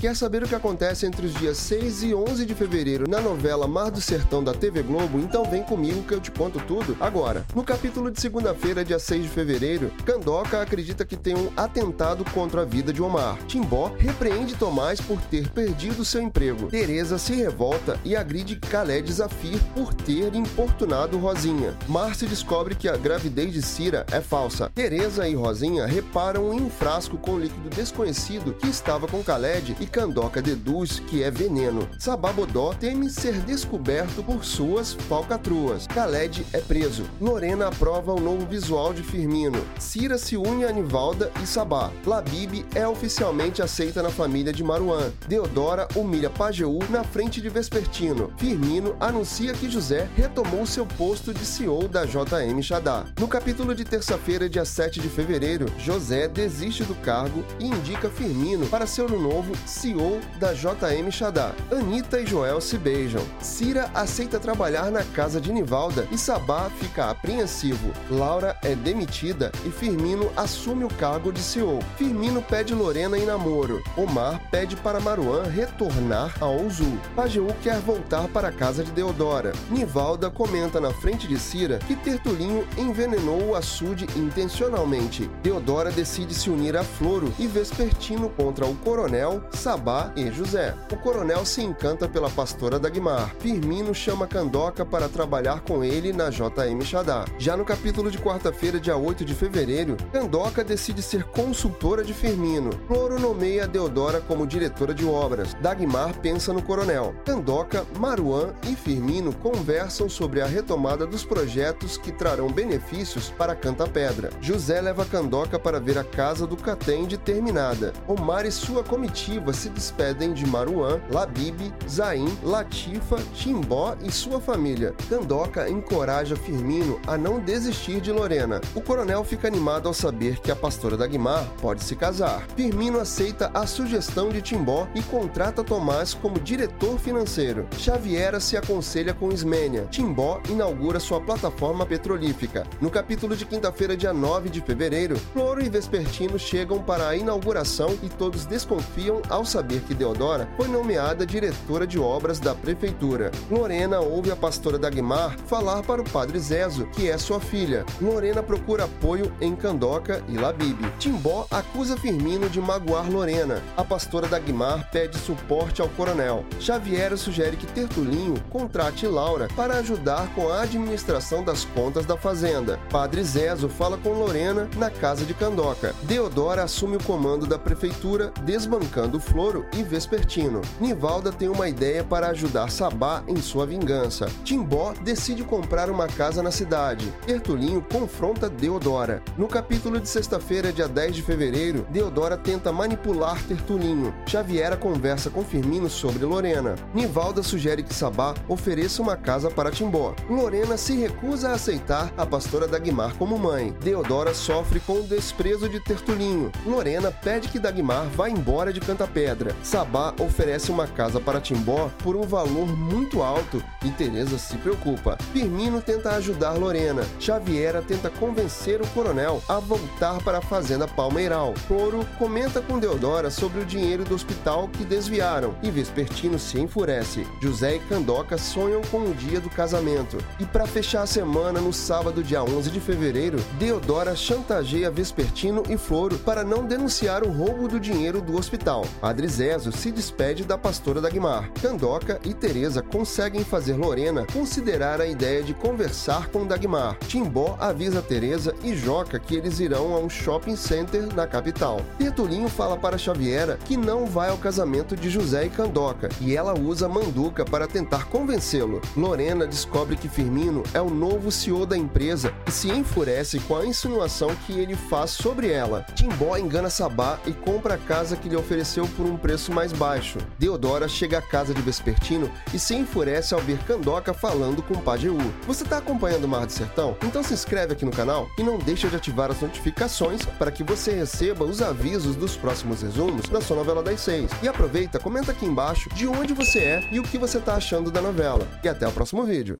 Quer saber o que acontece entre os dias 6 e 11 de fevereiro na novela Mar do Sertão da TV Globo? Então vem comigo que eu te conto tudo agora. No capítulo de segunda-feira, dia 6 de fevereiro, Candoca acredita que tem um atentado contra a vida de Omar. Timbó repreende Tomás por ter perdido seu emprego. Teresa se revolta e agride Khaled Zafir por ter importunado Rosinha. Márcio descobre que a gravidez de Cira é falsa. Teresa e Rosinha reparam em um frasco com líquido desconhecido que estava com Khaled e Candoca deduz que é veneno. Sababodó teme ser descoberto por suas falcatruas. Khaled é preso. Lorena aprova o novo visual de Firmino. Cira se une a Nivalda e Sabá. Labib é oficialmente aceita na família de Maruan. Deodora humilha Pajeú na frente de Vespertino. Firmino anuncia que José retomou seu posto de CEO da JM Xadá. No capítulo de terça-feira, dia 7 de fevereiro, José desiste do cargo e indica Firmino para ser o novo CEO da JM Xadá. Anitta e Joel se beijam. Cira aceita trabalhar na casa de Nivalda e Sabá fica apreensivo. Laura é demitida e Firmino assume o cargo de CEO. Firmino pede Lorena em namoro. Omar pede para Maruan retornar ao Zul. Pajeú quer voltar para a casa de Deodora. Nivalda comenta na frente de Cira que Tertulinho envenenou o açude intencionalmente. Deodora decide se unir a Floro e Vespertino contra o Coronel, Sabá e José. O Coronel se encanta pela pastora Dagmar. Firmino chama Candoca para trabalhar com ele na JM Xadá. Já no capítulo de quarta-feira, dia 8 de fevereiro, Candoca decide ser consultora de Firmino. Floro nomeia Deodora como diretora de obras. Dagmar pensa no Coronel. Candoca, Maruan e Firmino conversam sobre a retomada dos projetos que trarão benefícios para Canta Pedra. José leva Candoca para ver a casa do Catende terminada. Omar e sua comitiva se despedem de Maruan, Labib, Zain, Latifa, Timbó e sua família. Candoca encoraja Firmino a não desistir de Lorena. O coronel fica animado ao saber que a pastora Dagmar pode se casar. Firmino aceita a sugestão de Timbó e contrata Tomás como diretor financeiro. Xaviera se aconselha com Ismênia. Timbó inaugura sua plataforma petrolífica. No capítulo de quinta-feira, dia 9 de fevereiro, Floro e Vespertino chegam para a inauguração e todos desconfiam ao saber que Deodora foi nomeada diretora de obras da prefeitura. Lorena ouve a pastora Dagmar falar para o padre Zezo, que é sua filha. Lorena procura apoio em Candoca e Labib. Timbó acusa Firmino de magoar Lorena. A pastora Dagmar pede suporte ao coronel. Xavier sugere que Tertulinho contrate Laura para ajudar com a administração das contas da fazenda. Padre Zezo fala com Lorena na casa de Candoca. Deodora assume o comando da prefeitura, desbancando Floro e Vespertino. Nivalda tem uma ideia para ajudar Sabá em sua vingança. Timbó decide comprar uma casa na cidade. Tertulinho confronta Deodora. No capítulo de sexta-feira, dia 10 de fevereiro, Deodora tenta manipular Tertulinho. Xaviera conversa com Firmino sobre Lorena. Nivalda sugere que Sabá ofereça uma casa para Timbó. Lorena se recusa a aceitar a pastora Dagmar como mãe. Deodora sofre com o desprezo de Tertulinho. Lorena pede que Dagmar vá embora de Canta Pedra. Sabá oferece uma casa para Timbó por um valor muito alto e Teresa se preocupa. Firmino tenta ajudar Lorena. Xaviera tenta convencer o coronel a voltar para a fazenda Palmeiral. Coro comenta com Deodora sobre o dinheiro do hospital que desviaram e Vespertino se enfurece. José e Candoca sonham com o dia do casamento. E para fechar a semana, no sábado, dia 11 de fevereiro, Deodora chantageia Vespertino e Floro para não denunciar o roubo do dinheiro do hospital. Padre Zezo se despede da pastora Dagmar. Candoca e Teresa conseguem fazer Lorena considerar a ideia de conversar com Dagmar. Timbó avisa Teresa e Joca que eles irão a um shopping center na capital. Tertulinho fala para Xaviera que não vai ao casamento de José e Candoca e ela usa Manduca para tentar convencê-lo. Lorena descobre que Firmino é o novo CEO da empresa e se enfurece com a insinuação que ele faz sobre ela. Timbó engana Sabá e compra a casa que lhe ofereceu por um preço mais baixo. Deodora chega à casa de Vespertino e se enfurece ao ver Candoca falando com Pajeú. Você está acompanhando o Mar do Sertão? Então se inscreve aqui no canal e não deixa de ativar as notificações para que você receba os avisos dos próximos resumos da sua novela das seis. E aproveita, comenta aqui embaixo de onde você é e o que você está achando da novela. E até o próximo vídeo.